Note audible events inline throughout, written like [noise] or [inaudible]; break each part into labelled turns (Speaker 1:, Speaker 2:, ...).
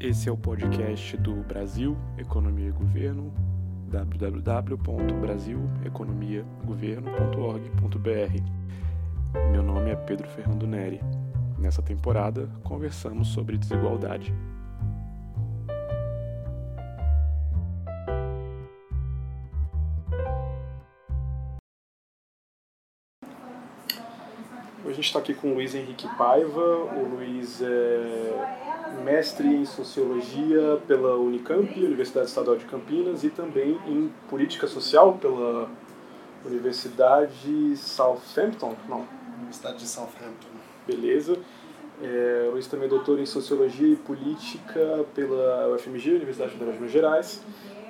Speaker 1: Esse é o podcast do Brasil, Economia e Governo, www.brasileconomiagoverno.org.br. Meu nome é Pedro Fernando Neri. Nessa temporada, conversamos sobre desigualdade. Hoje a gente está aqui com o Luiz Henrique Paiva. O Luiz é mestre em Sociologia pela Unicamp, Universidade Estadual de Campinas, e também em Política Social pela Universidade Southampton, não?
Speaker 2: Universidade de Southampton.
Speaker 1: Beleza. É, Luiz também é doutor em Sociologia e Política pela UFMG, Universidade Federal de Minas Gerais,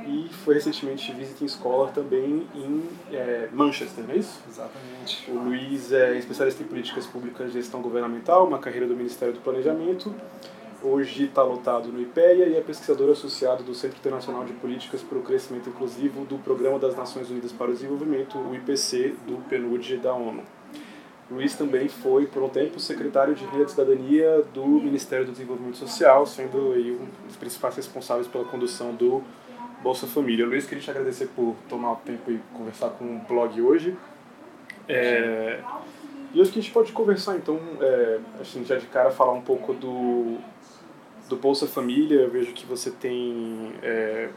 Speaker 1: e foi recentemente visiting scholar também em é, Manchester, não é isso?
Speaker 2: Exatamente.
Speaker 1: O Luiz é especialista em políticas públicas e gestão governamental, uma carreira do Ministério do Planejamento, Hoje está lotado no IPEA e é pesquisador associado do Centro Internacional de Políticas para o Crescimento Inclusivo do Programa das Nações Unidas para o Desenvolvimento, o IPC, do PNUD da ONU. Luiz também foi, por um tempo, secretário de Rede de Cidadania do Ministério do Desenvolvimento Social, sendo aí um dos principais responsáveis pela condução do Bolsa Família. Luiz, queria te agradecer por tomar o tempo e conversar com o blog hoje. É... E hoje que a gente pode conversar, então, é, assim, já de cara, falar um pouco do, do Bolsa Família, eu vejo que você tem é,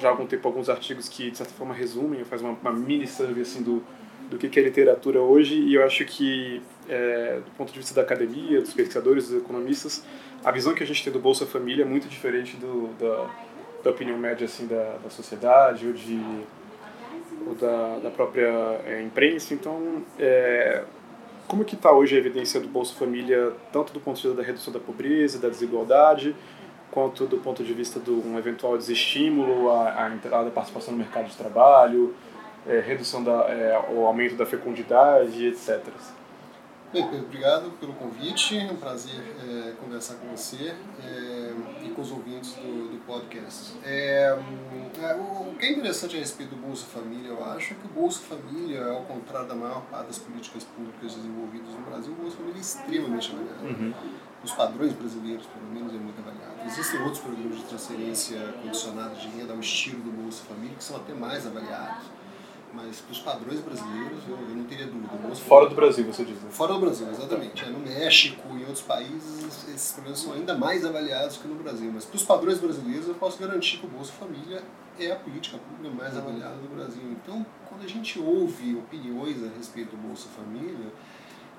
Speaker 1: já há algum tempo alguns artigos que de certa forma resumem, faz uma, uma mini survey assim do do que é literatura hoje e eu acho que é, do ponto de vista da academia, dos pesquisadores, dos economistas, a visão que a gente tem do Bolsa Família é muito diferente do, da, da opinião média assim da, da sociedade ou de ou da, da própria é, imprensa. Então, é, como que está hoje a evidência do Bolsa Família, tanto do ponto de vista da redução da pobreza, da desigualdade, quanto do ponto de vista de um eventual desestímulo à, à entrada da participação no mercado de trabalho, é, redução da, é, o aumento da fecundidade, etc.
Speaker 2: Bem, Pedro, obrigado pelo convite. É um prazer é, conversar com você é, e com os ouvintes do, do podcast. É, é, o, que é interessante a respeito do Bolsa Família, eu acho, é que o Bolsa Família, ao contrário da maior parte das políticas públicas desenvolvidas no Brasil, o Bolsa Família é extremamente avaliado. Uhum. Os padrões brasileiros, pelo menos, é muito avaliado. Existem outros programas de transferência condicionada de renda ao estilo do Bolsa Família que são até mais avaliados mas para os padrões brasileiros eu, eu, não teria dúvida.
Speaker 1: Fora do Brasil, você diz? Né?
Speaker 2: Fora do Brasil, exatamente. É, no México e outros países, são ainda mais avaliados que no Brasil. Mas para os padrões brasileiros, eu posso garantir que o Bolsa Família é a política pública mais avaliada do Brasil. Então, quando a gente ouve opiniões a respeito do Bolsa Família,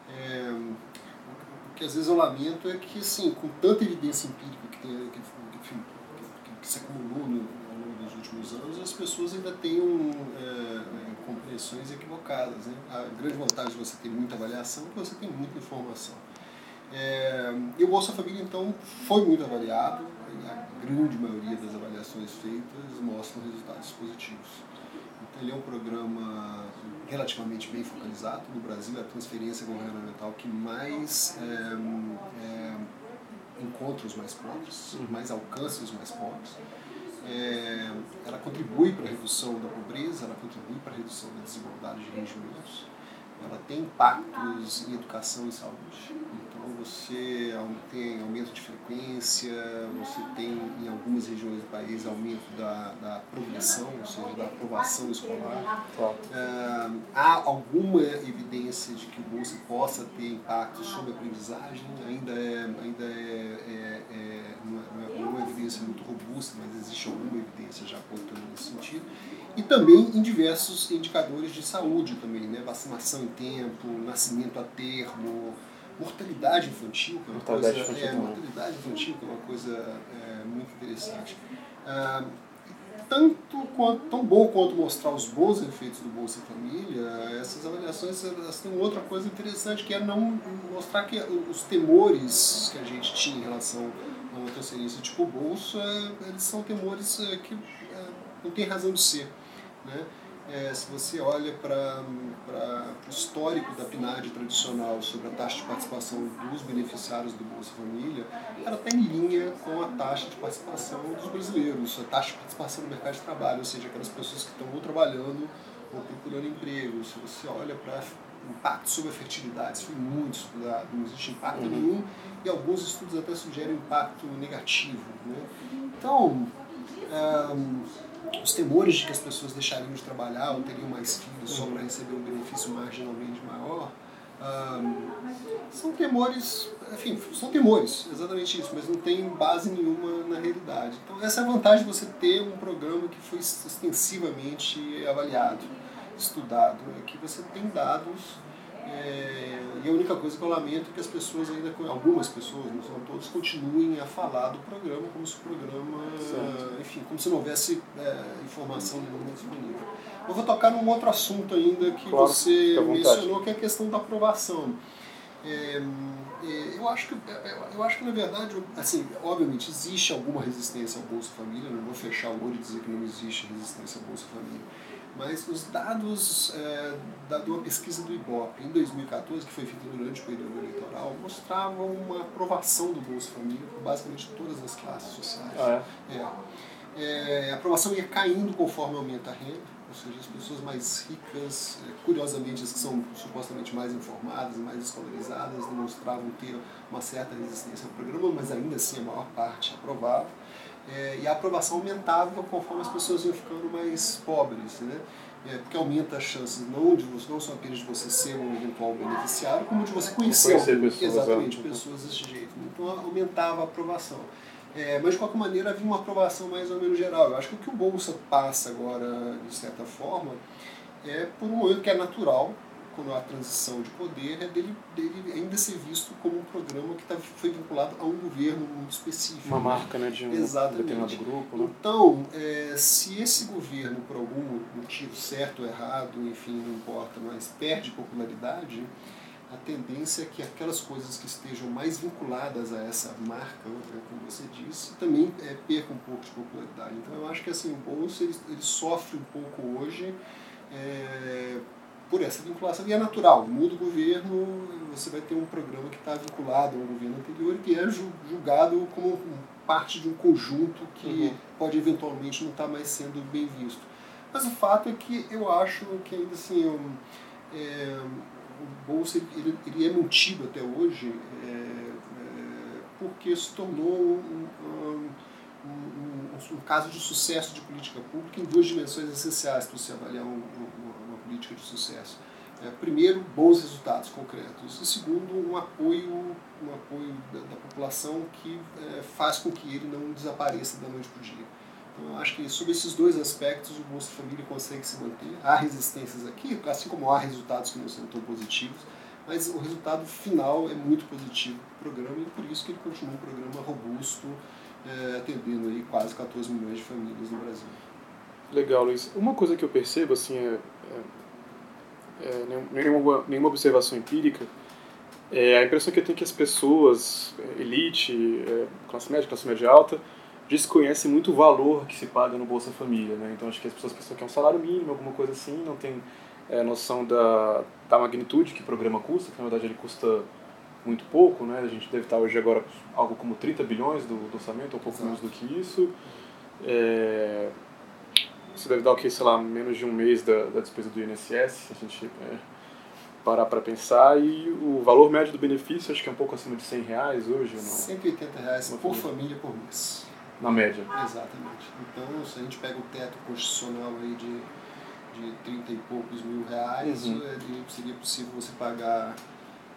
Speaker 2: é, o que às vezes eu lamento é que, assim, com tanta evidência empírica que, tem, que, que, que se acumulou no, últimos anos, as pessoas ainda têm um, é, compreensões equivocadas. Né? A grande vantagem de você ter muita avaliação é que você tem muita informação. É, e o Bolsa Família, então, foi muito avaliado, a grande maioria das avaliações feitas mostram resultados positivos. Então, ele é um programa relativamente bem focalizado. No Brasil, é a transferência governamental que mais é, é, encontra os mais pobres, mais alcança os mais pobres é, ela contribui para a redução da pobreza, ela contribui para a redução da desigualdade de rendimentos, ela tem impactos em educação e saúde. Você tem aumento de frequência, você tem em algumas regiões do país aumento da, da progressão, ou seja, da aprovação escolar. É, há alguma evidência de que o Bolsa possa ter impacto sobre a aprendizagem, ainda é, ainda é, é, é não, é, não é uma evidência muito robusta, mas existe alguma evidência já apontando nesse sentido e também em diversos indicadores de saúde também, né? vacinação em tempo, nascimento a termo, mortalidade infantil, que é uma mortalidade coisa, infantil, é, mortalidade infantil, que é uma coisa é, muito interessante. Ah, tanto quanto, tão bom quanto mostrar os bons efeitos do Bolsa Família, essas avaliações elas têm outra coisa interessante, que é não mostrar que os temores que a gente tinha em relação a uma transferência tipo Bolsa, eles são temores é, que é, não tem razão de ser. Né? É, se você olha para o histórico da PNAD tradicional sobre a taxa de participação dos beneficiários do Bolsa Família, ela está em linha com a taxa de participação dos brasileiros, a taxa de participação no mercado de trabalho, ou seja, aquelas pessoas que estão ou trabalhando ou procurando emprego. Se você olha para impacto sobre a fertilidade, isso foi muito estudado, não existe impacto
Speaker 1: Uhum.
Speaker 2: nenhum e alguns estudos até sugerem impacto negativo. Né? Então, ahn, os temores de que as pessoas deixariam de trabalhar ou teriam mais filhos só para receber um benefício marginalmente maior, ahn, são temores, enfim, são temores, exatamente isso, mas não tem base nenhuma na realidade. Então essa é a vantagem de você ter um programa que foi extensivamente avaliado, estudado, é que você tem dados é, e a única coisa que eu lamento é que as pessoas ainda, algumas pessoas, não são todos, continuem a falar do programa como se o programa,
Speaker 1: Certo.
Speaker 2: enfim, como se não houvesse é, informação nenhuma disponível. Eu vou tocar num outro assunto ainda que
Speaker 1: Claro,
Speaker 2: você mencionou, que é a questão da aprovação. É, é, eu acho que eu- eu acho que na verdade assim obviamente existe alguma resistência ao Bolsa Família não vou fechar o olho e dizer que não existe resistência ao Bolsa Família mas os dados é, da, de uma pesquisa do IBOP em 2014 que foi feita durante o período eleitoral mostravam uma aprovação do Bolsa Família por basicamente todas as classes sociais
Speaker 1: Ah, é?
Speaker 2: é. É, a aprovação ia caindo conforme aumenta a renda, ou seja, as pessoas mais ricas, é, curiosamente as que são supostamente mais informadas, mais escolarizadas, demonstravam ter uma certa resistência ao programa, mas ainda assim a maior parte aprovava. É, e a aprovação aumentava conforme as pessoas iam ficando mais pobres, né? É, porque aumenta as chances não, de, você- não só apenas de você ser um eventual beneficiário, como de você conhecer,
Speaker 1: Conhecer pessoas,
Speaker 2: exatamente
Speaker 1: é.
Speaker 2: pessoas desse jeito. Então aumentava a aprovação. É, mas de qualquer maneira havia uma aprovação mais ou menos geral. Eu acho que o que o Bolsa passa agora, de certa forma, é por um momento que é natural, quando há transição de poder, é dele, dele ainda ser visto como um programa que tá, foi vinculado a um governo muito específico.
Speaker 1: Uma marca né, de um
Speaker 2: Exatamente.
Speaker 1: determinado grupo. Né?
Speaker 2: Então, é, se esse governo, por algum motivo certo ou errado, enfim, não importa, mas perde popularidade, a tendência é que aquelas coisas que estejam mais vinculadas a essa marca, né, como você disse, também é, percam um pouco de popularidade. Então, eu acho que assim, o Bolsa ele, ele sofre um pouco hoje é, por essa vinculação. E é natural, muda o governo, você vai ter um programa que está vinculado ao governo anterior e que é ju- julgado como parte de um conjunto que
Speaker 1: Uhum.
Speaker 2: pode eventualmente não estar mais sendo bem visto. Mas o fato é que eu acho que ainda assim um, é, o Bolsa ele, ele é mantido até hoje é, é, porque se tornou um, um, um- caso de sucesso de política pública em duas dimensões essenciais para você avaliar um- política de sucesso. É, primeiro, bons resultados concretos. E segundo, um apoio, um apoio da, da população que é, faz com que ele não desapareça da noite para o dia. Então, acho que sobre esses dois aspectos o Bolsa Família consegue se manter. Há resistências aqui, assim como há resultados que não são tão positivos, mas o resultado final é muito positivo para o programa e por isso que ele continua um programa robusto, é, atendendo aí quase 14 milhões de famílias no Brasil.
Speaker 1: Legal, Luiz. Uma coisa que eu percebo, assim, é, é, é nenhum- nenhuma, nenhuma observação empírica, é a impressão que eu tenho que as pessoas, é, elite, é, classe média, classe média alta, desconhecem muito o valor que se paga no Bolsa Família, né? Então acho que as pessoas pensam que é um salário mínimo, alguma coisa assim, não tem é, noção da, da magnitude que o programa custa, que na verdade ele custa muito pouco, né? A gente deve estar hoje agora algo como 30 bilhões do, do orçamento, ou um pouco
Speaker 2: Exato.
Speaker 1: menos do que isso. É, isso deve dar o que, sei lá, menos de um mês da, da despesa do INSS, se a gente é, parar para pensar. E o valor médio do benefício acho que é um pouco acima de 100 reais hoje, ou não?
Speaker 2: 180 reais por
Speaker 1: família.
Speaker 2: família por mês.
Speaker 1: Na média.
Speaker 2: Exatamente. Então, se a gente pega o teto constitucional aí de, de 30 e poucos mil reais,
Speaker 1: Uhum.
Speaker 2: é, seria possível você pagar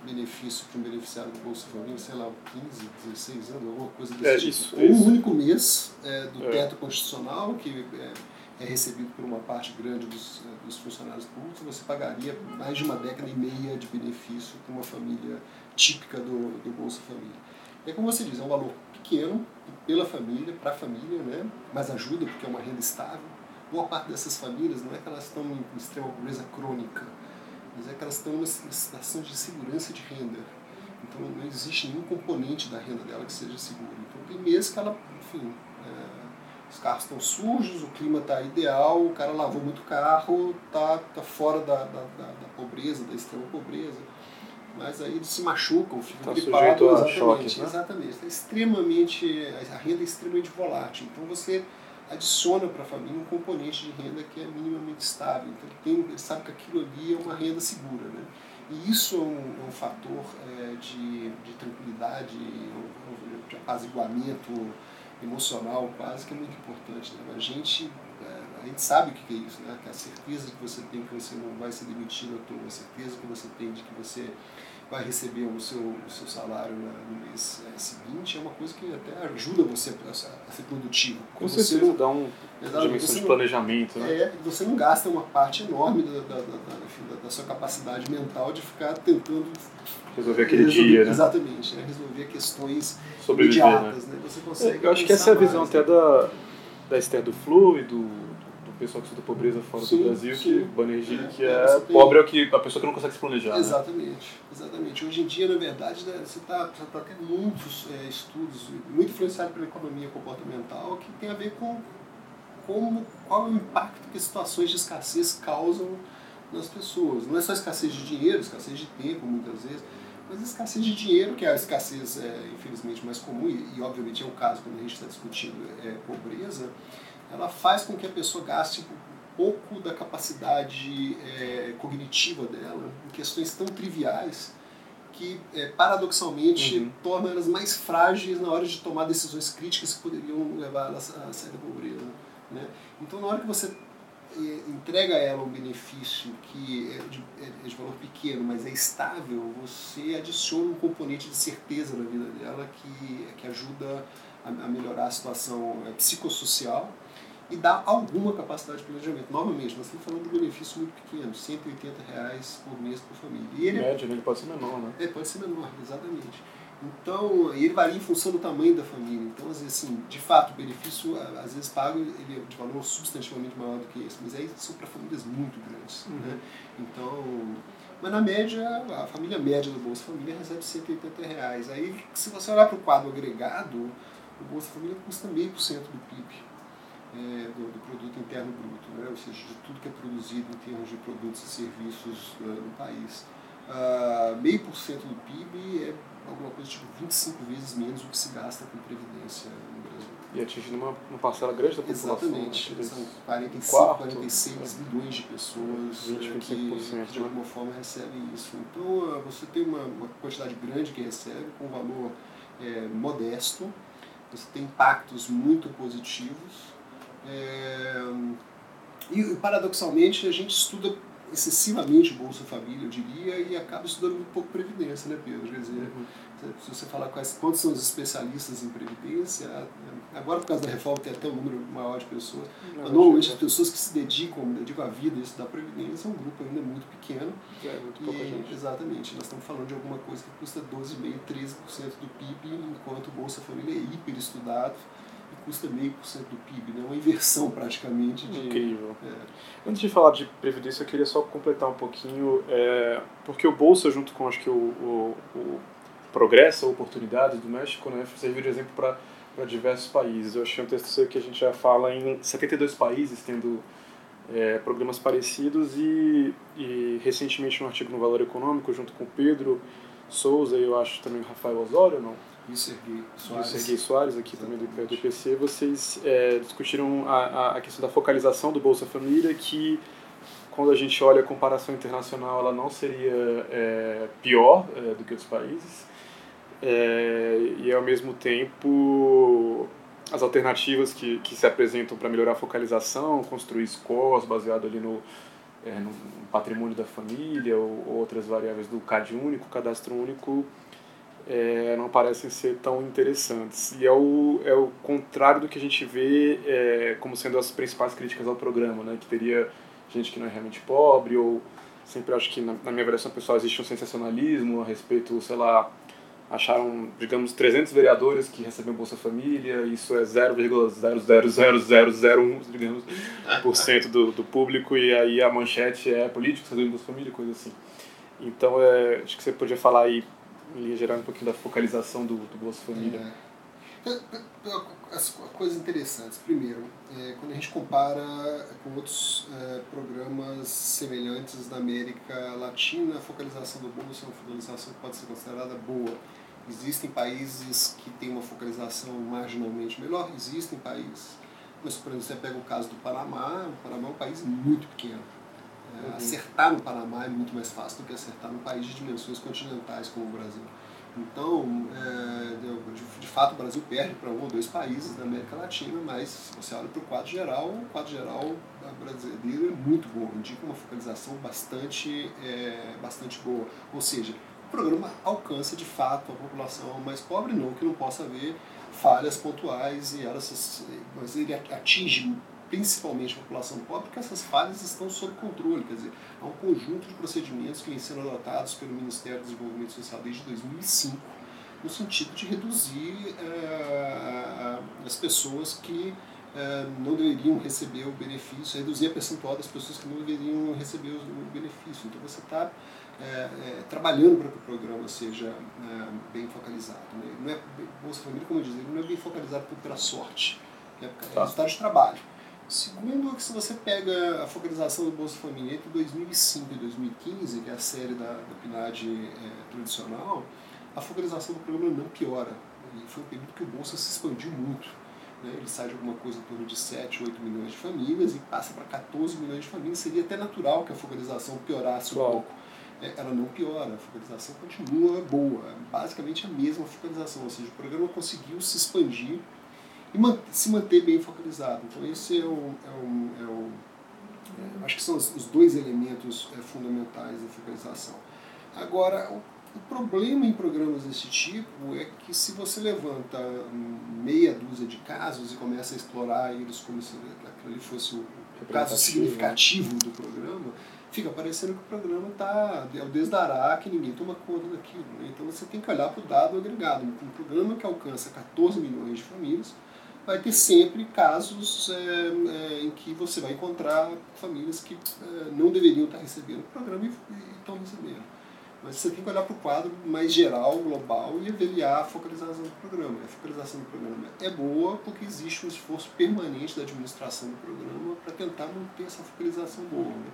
Speaker 2: benefício para um beneficiário do Bolsa Família, sei lá, 15, 16 anos, alguma coisa desse
Speaker 1: É,
Speaker 2: tipo.
Speaker 1: isso, é isso.
Speaker 2: um único mês é, do
Speaker 1: É.
Speaker 2: teto constitucional, que é, é recebido por uma parte grande dos, é, dos funcionários públicos, você pagaria mais de uma década e meia de benefício para uma família típica do, do Bolsa Família. É como você diz, é um valor pequeno pela família, para a família, né? mas ajuda porque é uma renda estável. Boa parte dessas famílias não é que elas estão em extrema pobreza crônica, mas é que elas estão numa situação de segurança de renda. Então não existe nenhum componente da renda dela que seja seguro. Então tem meses que ela, enfim, é, os carros estão sujos, o clima está ideal, o cara lavou muito carro, tá, tá fora da, da, da, da pobreza, da extrema pobreza mas aí eles se machucam, ficam
Speaker 1: Tá
Speaker 2: gripados. exatamente,
Speaker 1: choques, né?
Speaker 2: exatamente. É extremamente, a renda é extremamente volátil. Então você adiciona para a família um componente de renda que é minimamente estável. Então ele, tem, ele sabe que aquilo ali é uma renda segura. Né? E isso é um, é um fator é, de, de tranquilidade, de apaziguamento emocional quase que é muito importante. Né? A gente a gente sabe o que é isso, né? que a certeza que você tem que você não vai ser demitido à toa, a certeza que você tem de que você vai receber o seu, o seu salário no mês é, seguinte, é uma coisa que até ajuda você a, ser produtivo.
Speaker 1: Com certeza, não, dá um dimensão de planejamento. Né?
Speaker 2: É, você não gasta uma parte enorme da, da, da, da, sua capacidade mental de ficar tentando
Speaker 1: resolver aquele resolver, dia, né?
Speaker 2: Exatamente, né? resolver questões imediatas. Né? né? Você consegue
Speaker 1: Eu acho que essa é a visão mais, até né? da, da Esther do Flu e do pessoal que estuda pobreza fora sim, do Brasil, sim. que Banerjee, é, que é, é pobre é o que, a pessoa que não consegue se planejar.
Speaker 2: Né? Exatamente, né? exatamente. Hoje em dia, na verdade, né, você está tá tendo muitos é, estudos, muito influenciado pela economia comportamental, que tem a ver com como, qual é o impacto que situações de escassez causam nas pessoas. Não é só escassez de dinheiro, escassez de tempo, muitas vezes, mas escassez de dinheiro, que é a escassez, é, infelizmente, mais comum, e, e obviamente é o caso quando a gente está discutindo é, pobreza, ela faz com que a pessoa gaste um pouco da capacidade é, cognitiva dela em questões tão triviais que, é, paradoxalmente, uhum. torna elas mais frágeis na hora de tomar decisões críticas que poderiam levar elas a sair da pobreza. Né? Então, na hora que você é, entrega a ela um benefício que é de, é de, valor pequeno, mas é estável, você adiciona um componente de certeza na vida dela que, que ajuda a, a melhorar a situação é, psicossocial e dá alguma capacidade de planejamento. Novamente, nós estamos falando de um benefício muito pequeno, 180 reais por mês por família.
Speaker 1: E ele, Médio, né? ele pode ser menor, né?
Speaker 2: É, pode ser menor, exatamente. Então, ele varia em função do tamanho da família. Então, às vezes, assim, de fato, o benefício, às vezes, pago ele é de valor substantivamente maior do que esse, mas aí são para famílias muito grandes. Uhum. Né? Então, mas na média, a família média do Bolsa Família recebe 180 reais. Aí, se você olhar para o quadro agregado, o Bolsa Família custa meio por cento do PIB é, do, do, produto interno bruto, né? ou seja, de tudo que é produzido em termos de produtos e serviços uh, no país. Uh, meio por cento do PIB é alguma coisa tipo 25 vezes menos do que se gasta com previdência no Brasil.
Speaker 1: E atingindo uma, uma parcela grande da população.
Speaker 2: Exatamente. Né? São 45, quarto, 46 milhões de pessoas 20, eh, que, que, de alguma forma recebem isso. Então você tem uma, uma quantidade grande que recebe com um valor é, modesto, você tem impactos muito positivos é, e paradoxalmente a gente estuda excessivamente Bolsa Família, eu diria, e acaba estudando muito pouco Previdência, né, Pedro? Quer dizer, uhum. se você falar quais, quantos são os especialistas em Previdência, agora por causa da reforma tem até um número maior de pessoas, Não, mas normalmente as pessoas que se dedicam, dedicam a vida a estudar Previdência é um grupo ainda muito pequeno.
Speaker 1: É, muito pouca e, gente.
Speaker 2: Exatamente, nós estamos falando de alguma coisa que custa 12,5%, 13% do PIB, enquanto Bolsa Família é hiper estudado custa meio por cento do PIB, né? uma inversão praticamente. De,
Speaker 1: Incrível. É. Antes de falar de previdência, eu queria só completar um pouquinho, é, porque o Bolsa, junto com acho que o, o, o Progresso, a Oportunidades do México, né, serviu de exemplo para diversos países. Eu achei um texto que a gente já fala em 72 países tendo é, programas parecidos e, e recentemente um artigo no Valor Econômico, junto com o Pedro Souza e eu acho também o Rafael Osório, não?
Speaker 2: E o Serguei Soares.
Speaker 1: Soares, aqui Exatamente. também do IPC, vocês é, discutiram a, a questão da focalização do Bolsa Família, que quando a gente olha a comparação internacional, ela não seria é, pior é, do que outros países. É, e ao mesmo tempo as alternativas que, que se apresentam para melhorar a focalização, construir scores baseado ali no, é, no patrimônio da família ou, ou outras variáveis do CAD único, cadastro único, é, não parecem ser tão interessantes. E é o, é o contrário do que a gente vê é, como sendo as principais críticas ao programa, né? que teria gente que não é realmente pobre, ou sempre acho que, na, na minha versão pessoal, existe um sensacionalismo a respeito, sei lá, acharam, digamos, 300 vereadores que recebem Bolsa Família, isso é 0,00001, digamos, por cento do, do público, e aí a manchete é políticos recebendo Bolsa Família, coisa assim. Então, é, acho que você podia falar aí em linha geral, um pouquinho da focalização do, do Bolsa Família. É.
Speaker 2: As coisas interessantes. Primeiro, é, quando a gente compara com outros é, programas semelhantes na América Latina, a focalização do Bolsa é uma focalização que pode ser considerada boa. Existem países que têm uma focalização marginalmente melhor, existem países. Mas, por exemplo, você pega o caso do Panamá, o Panamá é um país muito pequeno Uhum. Acertar no Panamá é muito mais fácil do que acertar num país de dimensões continentais como o Brasil. Então, é, de, fato, o Brasil perde para um ou dois países da América Latina, mas se você olha para o quadro geral, o quadro geral brasileiro é muito bom, indica uma focalização bastante, é, bastante boa. Ou seja, o programa alcança de fato a população mais pobre, não que não possa haver falhas pontuais e elas, mas ele atinge principalmente a população pobre, porque essas falhas estão sob controle. Quer dizer, há um conjunto de procedimentos que vêm sendo adotados pelo Ministério do Desenvolvimento Social desde 2005, no sentido de reduzir eh, as pessoas que eh, não deveriam receber o benefício, reduzir a percentual das pessoas que não deveriam receber o benefício. Então você está é, é, trabalhando para que o programa seja é, bem focalizado. Né? Não é, Bolsa Família, como eu não é bem focalizado pela sorte, é, é tá. resultado de trabalho. Segundo, que se você pega a focalização do Bolsa Família entre 2005 e 2015, que é a série da, da PNAD é, tradicional, a focalização do programa não piora. E foi um período que o Bolsa se expandiu muito. Né? Ele sai de alguma coisa em torno de 7, 8 milhões de famílias e passa para 14 milhões de famílias. Seria até natural que a focalização piorasse um pouco. É, ela não piora, a focalização continua boa. É basicamente a mesma focalização, ou seja, o programa conseguiu se expandir e se manter bem focalizado. Então esse é o, é o, é o é, acho que são os, dois elementos é, fundamentais da focalização. Agora, o, o, problema em programas desse tipo é que se você levanta meia dúzia de casos e começa a explorar eles como se aquilo fosse o, o caso significativo do programa, fica parecendo que o programa está é o desdará que ninguém toma conta daquilo. Né? Então você tem que olhar para o dado agregado. Um programa que alcança 14 milhões de famílias, vai ter sempre casos é, é, em que você vai encontrar famílias que é, não deveriam estar recebendo o programa e, estão recebendo. Mas você tem que olhar para o quadro mais geral, global, e avaliar a focalização do programa. A focalização do programa é boa porque existe um esforço permanente da administração do programa para tentar manter essa focalização boa. Né?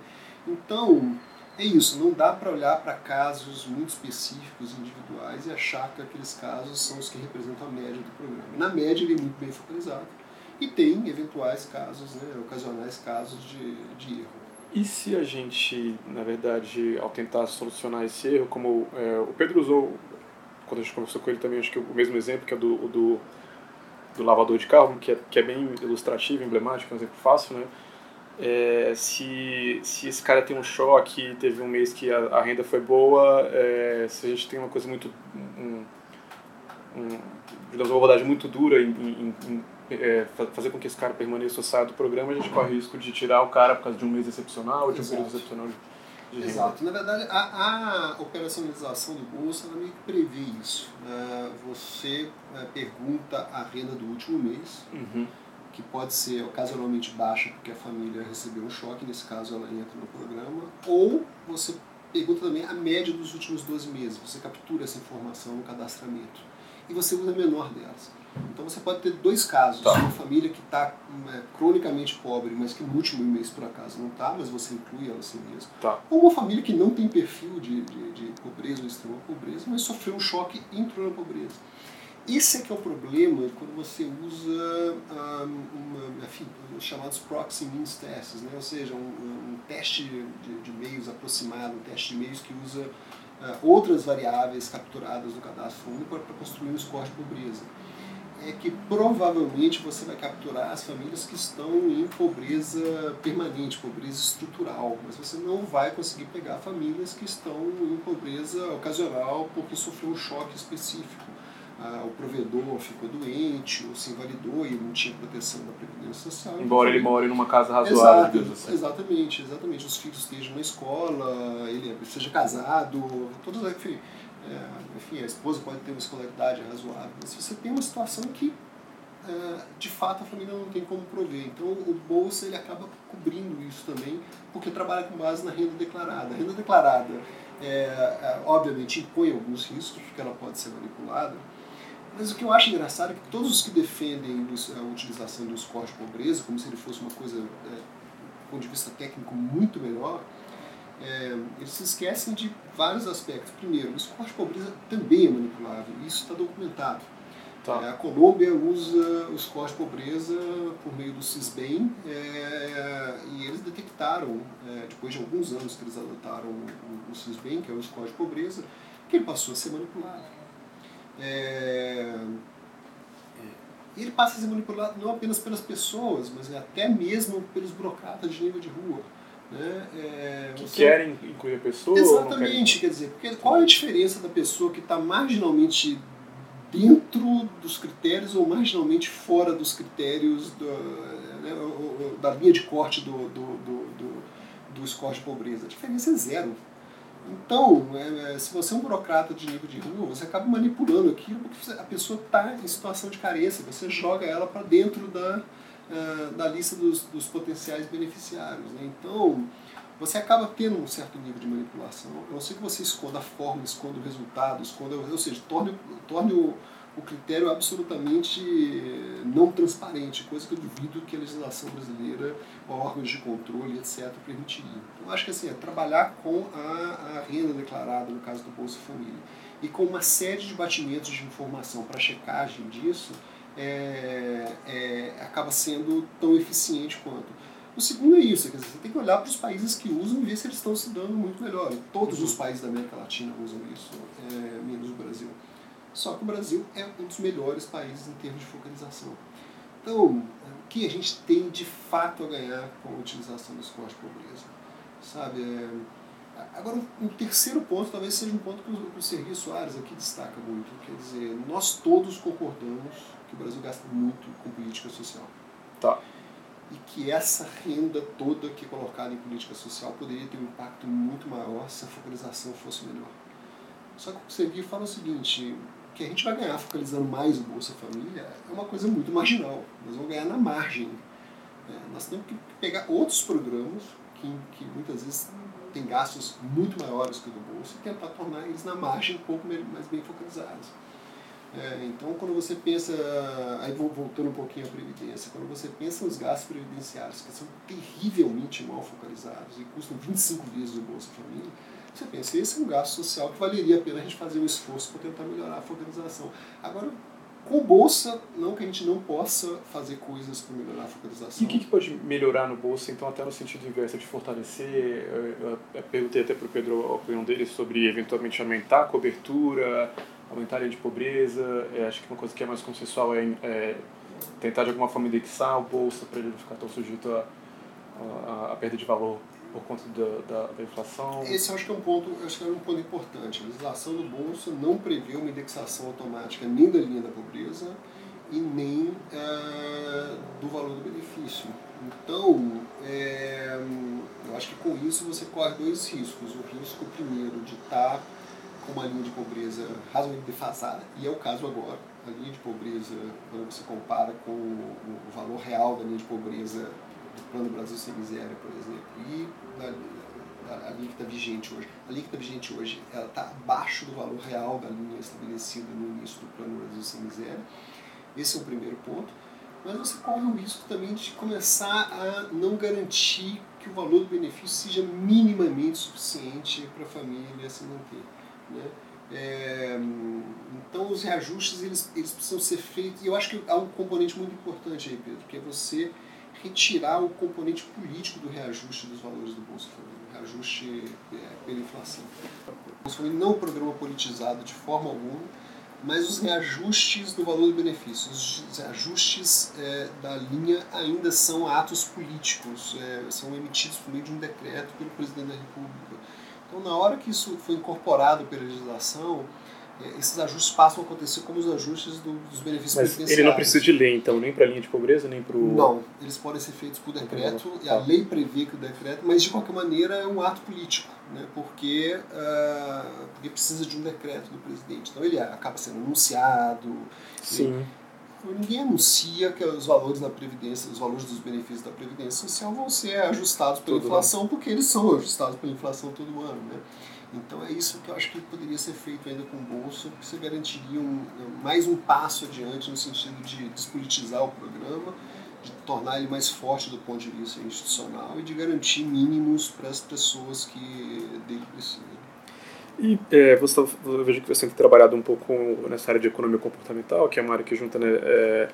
Speaker 2: Então, é isso, não dá para olhar para casos muito específicos, individuais, e achar que aqueles casos são os que representam a média do programa. Na média, ele é muito bem focalizado e tem eventuais casos, né, ocasionais casos de, de erro.
Speaker 1: E se a gente, na verdade, ao tentar solucionar esse erro, como é, o Pedro usou, quando a gente conversou com ele também, acho que o mesmo exemplo, que é do, do, do lavador de carro, que é, que é bem ilustrativo, emblemático, um exemplo fácil, né? É, se, se esse cara tem um choque, teve um mês que a, a renda foi boa, é, se a gente tem uma coisa muito. Um, um, uma abordagem muito dura em, em, em é, fazer com que esse cara permaneça ou saia do programa, a gente corre o risco de tirar o cara por causa de um mês excepcional, de um período excepcional de.
Speaker 2: Exato. Na verdade, a, a operacionalização do bolsa ela meio que prevê isso. É, você é, pergunta a renda do último mês.
Speaker 1: Uhum
Speaker 2: que pode ser ocasionalmente baixa porque a família recebeu um choque, nesse caso ela entra no programa, ou você pergunta também a média dos últimos 12 meses, você captura essa informação no cadastramento e você usa a menor delas. Então você pode ter dois casos, tá. uma família que está é, cronicamente pobre, mas que no último mês por acaso não está, mas você inclui ela assim mesmo.
Speaker 1: Tá.
Speaker 2: Ou uma família que não tem perfil de, de, de pobreza ou extrema pobreza, mas sofreu um choque e entrou na pobreza. Esse é que é o problema quando você usa um, uma, enfim, os chamados proxy means tests, né? ou seja, um, um teste de, de, meios aproximado, um teste de meios que usa uh, outras variáveis capturadas no cadastro único para construir um score de pobreza. É que provavelmente você vai capturar as famílias que estão em pobreza permanente, pobreza estrutural, mas você não vai conseguir pegar famílias que estão em pobreza ocasional porque sofreu um choque específico ah, o provedor ficou doente ou se invalidou e não tinha proteção da Previdência Social.
Speaker 1: Embora ele more numa casa razoável.
Speaker 2: Exato, assim. Exatamente, exatamente. Os filhos estejam na escola, ele seja casado, todos, enfim, é, enfim, a esposa pode ter uma escolaridade razoável. Mas você tem uma situação que é, de fato a família não tem como prover. Então o Bolsa ele acaba cobrindo isso também, porque trabalha com base na renda declarada. A renda declarada, é, é obviamente, impõe alguns riscos, porque ela pode ser manipulada, mas o que eu acho engraçado é que todos os que defendem a utilização do score de pobreza, como se ele fosse uma coisa, é, do ponto de vista técnico, muito melhor, é, eles se esquecem de vários aspectos. Primeiro, o score de pobreza também é manipulável, isso está documentado.
Speaker 1: Tá.
Speaker 2: É, a Colômbia usa os scores de pobreza por meio do CISBEM é, e eles detectaram, é, depois de alguns anos que eles adotaram o, o CISBEM, que é o score de pobreza, que ele passou a ser manipulado. É, ele passa a ser manipulado não apenas pelas pessoas, mas até mesmo pelos burocratas de nível de rua. Né? É,
Speaker 1: que querem incluir a pessoa?
Speaker 2: Exatamente, quer dizer, porque qual é a diferença da pessoa que está marginalmente dentro dos critérios ou marginalmente fora dos critérios do, né, da linha de corte do, do, do, do, do score de pobreza? A diferença é zero. Então, é, é, se você é um burocrata de nível de rua, você acaba manipulando aquilo porque a pessoa está em situação de carência, você joga ela para dentro da, uh, da lista dos, dos potenciais beneficiários. Né? Então, você acaba tendo um certo nível de manipulação. A não ser que você esconda a forma, esconda o resultado, esconda, ou seja, torne, torne o, o critério absolutamente não transparente, coisa que eu duvido que a legislação brasileira, órgãos de controle, etc., permitiriam. Então, acho que assim, é trabalhar com a, a renda declarada, no caso do Bolsa Família, e com uma série de batimentos de informação para checagem disso, é, é, acaba sendo tão eficiente quanto. O segundo é isso, quer dizer, você tem que olhar para os países que usam e ver se eles estão se dando muito melhor. Todos os países da América Latina usam isso, é. Só que o Brasil é um dos melhores países em termos de focalização. Então, o que a gente tem de fato a ganhar com a utilização do score de pobreza? Sabe? É... Agora, um terceiro ponto talvez seja um ponto que o, Sergio Soares aqui destaca muito. Quer dizer, nós todos concordamos que o Brasil gasta muito com política social.
Speaker 1: Tá.
Speaker 2: E que essa renda toda que é colocada em política social poderia ter um impacto muito maior se a focalização fosse melhor. Só que o Sergio fala o seguinte, que a gente vai ganhar focalizando mais o Bolsa Família é uma coisa muito marginal. Nós vamos ganhar na margem. É, nós temos que pegar outros programas que, que muitas vezes têm gastos muito maiores que o do Bolsa e tentar tornar eles na margem um pouco mais bem focalizados. É, então, quando você pensa, aí voltando um pouquinho à Previdência, quando você pensa nos gastos previdenciários, que são terrivelmente mal focalizados e custam 25 vezes o Bolsa Família, você pensa, esse é um gasto social que valeria a pena a gente fazer um esforço para tentar melhorar a focalização. Agora, com bolsa, não que a gente não possa fazer coisas para melhorar a focalização.
Speaker 1: E o que, que, pode melhorar no bolsa, então, até no sentido inverso, de fortalecer? Eu, eu perguntei até para o Pedro a opinião dele sobre eventualmente aumentar a cobertura, aumentar a linha de pobreza. É, acho que uma coisa que é mais consensual é, é tentar de alguma forma indexar o bolsa para ele não ficar tão sujeito a perda de valor por conta da, da, da, inflação?
Speaker 2: Esse acho que é um ponto, acho que é um ponto importante. A legislação do Bolsa não prevê uma indexação automática nem da linha da pobreza e nem é, do valor do benefício. Então, é, eu acho que com isso você corre dois riscos. O risco, primeiro, de estar com uma linha de pobreza razoavelmente defasada, e é o caso agora. A linha de pobreza, quando você compara com o valor real da linha de pobreza do Plano Brasil Sem Miséria, por exemplo, e a, linha que está vigente hoje. A está vigente hoje está abaixo do valor real da linha estabelecida no início do Plano Brasil Sem Miséria. Esse é o primeiro ponto. Mas você corre o risco também de começar a não garantir que o valor do benefício seja minimamente suficiente para a família se manter. Né? É, então os reajustes eles, eles precisam ser feitos, e eu acho que há um componente muito importante aí, Pedro, que é você retirar o componente político do reajuste dos valores do Bolsa Família, reajuste é, pela inflação. O Bolsa Família não é um programa politizado de forma alguma, mas os reajustes do valor do benefício, os reajustes é, da linha ainda são atos políticos, é, são emitidos por meio de um decreto pelo presidente da República. Então, na hora que isso foi incorporado pela legislação, esses ajustes passam a acontecer como os ajustes do, dos benefícios
Speaker 1: Mas ele não precisa de lei, então, nem para a linha de pobreza, nem para o...
Speaker 2: Não, eles podem ser feitos por decreto, e a lei prevê que o decreto, mas de qualquer maneira é um ato político, né, porque, uh, porque precisa de um decreto do presidente. Então ele acaba sendo anunciado.
Speaker 1: Sim.
Speaker 2: E, ninguém anuncia que os valores da Previdência, os valores dos benefícios da Previdência Social vão ser ajustados pela todo inflação, ano. porque eles são ajustados pela inflação todo ano. Né? Então é isso que eu acho que poderia ser feito ainda com o bolso, porque você garantiria um, mais um passo adiante no sentido de despolitizar o programa, de tornar ele mais forte do ponto de vista institucional e de garantir mínimos para as pessoas que dele precisam.
Speaker 1: E é, você, tá, eu vejo que você tem trabalhado um pouco nessa área de economia comportamental, que é uma área que junta né, é,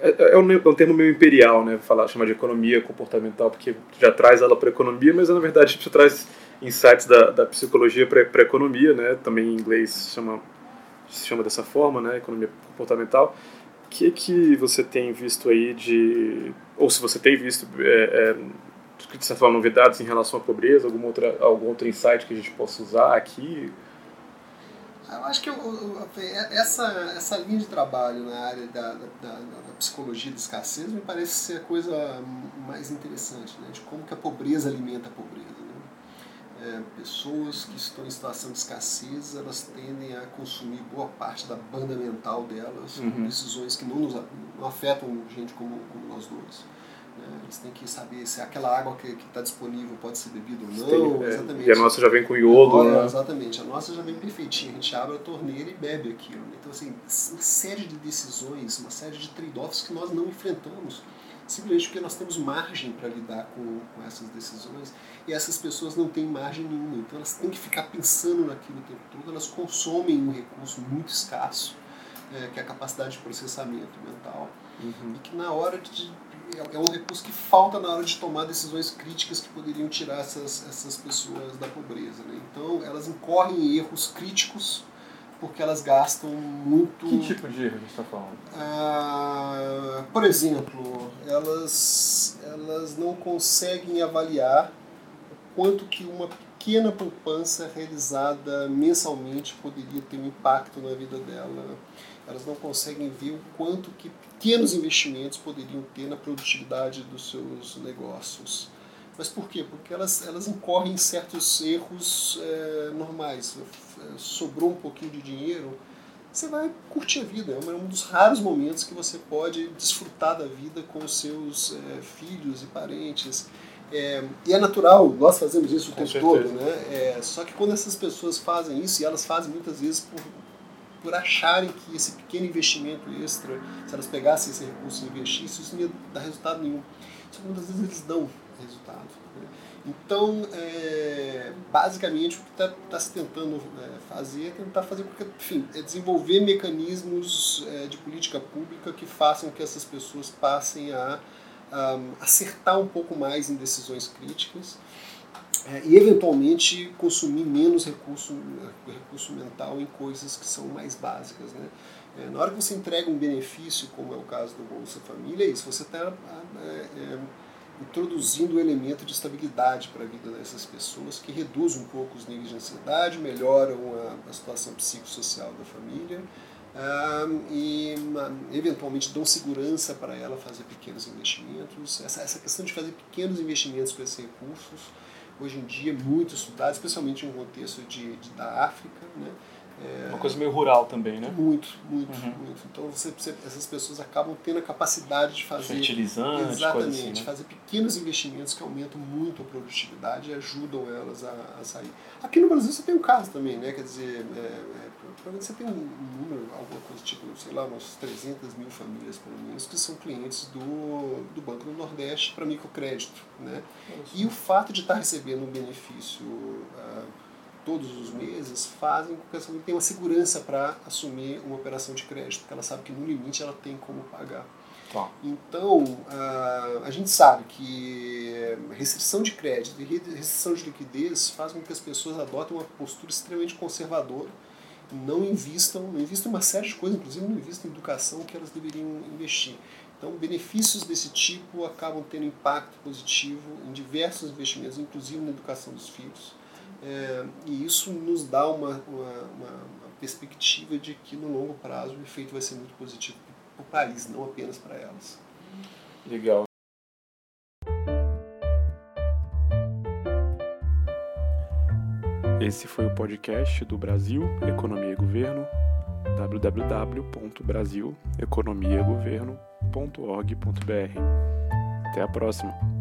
Speaker 1: é, é, um, é um termo meio imperial, né? Falar, chamar de economia comportamental, porque já traz ela para economia, mas na verdade [laughs] gente traz insights da, da psicologia para economia, né? Também em inglês chama, se chama dessa forma, né? Economia comportamental. O que que você tem visto aí de, ou se você tem visto é, é, de certa forma novidades em relação à pobreza, algum outra algum outro insight que a gente possa usar aqui?
Speaker 2: Eu acho que eu, eu, essa, essa linha de trabalho na área da, da, da, da, psicologia da escassez me parece ser a coisa mais interessante, né? de como que a pobreza alimenta a pobreza. É, pessoas que estão em situação de escassez, elas tendem a consumir boa parte da banda mental delas uhum. com decisões que não, nos, não afetam gente como, como nós dois. Né? Eles têm que saber se aquela água que está disponível pode ser bebida ou não. Tem, é, exatamente.
Speaker 1: E a nossa já vem com iodo,
Speaker 2: né? Exatamente. A nossa já vem perfeitinha. A gente abre a torneira e bebe aquilo. Então, assim, uma série de decisões, uma série de trade-offs que nós não enfrentamos. Simplesmente porque nós temos margem para lidar com, com essas decisões e essas pessoas não têm margem nenhuma. Então, elas têm que ficar pensando naquilo o tempo todo. Elas consomem um recurso muito escasso, é, que é a capacidade de processamento mental. Uhum. E que na hora de é, é um recurso que falta na hora de tomar decisões críticas que poderiam tirar essas, essas pessoas da pobreza. Né? Então, elas incorrem em erros críticos porque elas gastam muito.
Speaker 1: Que tipo de erro você está falando?
Speaker 2: Ah, por exemplo, elas, elas não conseguem avaliar quanto que uma pequena poupança realizada mensalmente poderia ter um impacto na vida dela. Elas não conseguem ver o quanto que pequenos investimentos poderiam ter na produtividade dos seus negócios. Mas por quê? Porque elas, elas incorrem em certos erros é, normais. Sobrou um pouquinho de dinheiro, você vai curtir a vida. É um dos raros momentos que você pode desfrutar da vida com os seus é, filhos e parentes. É, e é natural, nós fazemos isso o com tempo certeza. todo, né? É, só que quando essas pessoas fazem isso, e elas fazem muitas vezes por por acharem que esse pequeno investimento extra, se elas pegassem esse recurso e investissem, isso não ia dar resultado nenhum. Só que muitas vezes eles dão resultado. Né? Então, é, basicamente, o que está tá se tentando é, fazer é tentar fazer, porque, enfim, é desenvolver mecanismos é, de política pública que façam que essas pessoas passem a, a acertar um pouco mais em decisões críticas é, e eventualmente consumir menos recurso, recurso mental em coisas que são mais básicas. Né? É, na hora que você entrega um benefício, como é o caso do Bolsa Família, é isso, você está é, é, introduzindo um elemento de estabilidade para a vida dessas pessoas, que reduz um pouco os níveis de ansiedade, melhoram a, a situação psicossocial da família, e eventualmente dão segurança para ela fazer pequenos investimentos. Essa, essa questão de fazer pequenos investimentos com esses recursos hoje em dia muito estudado, especialmente em um contexto de, de da África, né?
Speaker 1: É, Uma coisa meio rural também, né?
Speaker 2: Muito, muito, uhum. muito. Então você, você, essas pessoas acabam tendo a capacidade de fazer.
Speaker 1: Fertilizante,
Speaker 2: exatamente,
Speaker 1: assim, né?
Speaker 2: fazer pequenos investimentos que aumentam muito a produtividade e ajudam elas a, a, sair. Aqui no Brasil você tem um caso também, né? Quer dizer, é, é, provavelmente você tem um número, alguma coisa tipo, sei lá, umas 300 mil famílias pelo menos, que são clientes do, do Banco do Nordeste para microcrédito, né? E o fato de estar recebendo um benefício. Uh, todos os meses fazem com que essa família tenha uma segurança para assumir uma operação de crédito, porque ela sabe que no limite ela tem como pagar. Tá. Então, a gente sabe que restrição de crédito e restrição de liquidez fazem com que as pessoas adotem uma postura extremamente conservadora não investam, não investam uma série de coisas, inclusive não investem em educação que elas deveriam investir. Então, benefícios desse tipo acabam tendo impacto positivo em diversos investimentos, inclusive na educação dos filhos. É, e isso nos dá uma, uma, uma, perspectiva de que no longo prazo o efeito vai ser muito positivo para o país, não apenas para elas.
Speaker 1: Legal. Esse foi o podcast do Brasil Economia e Governo www.brasileconomiagoverno.org.br. Até a próxima!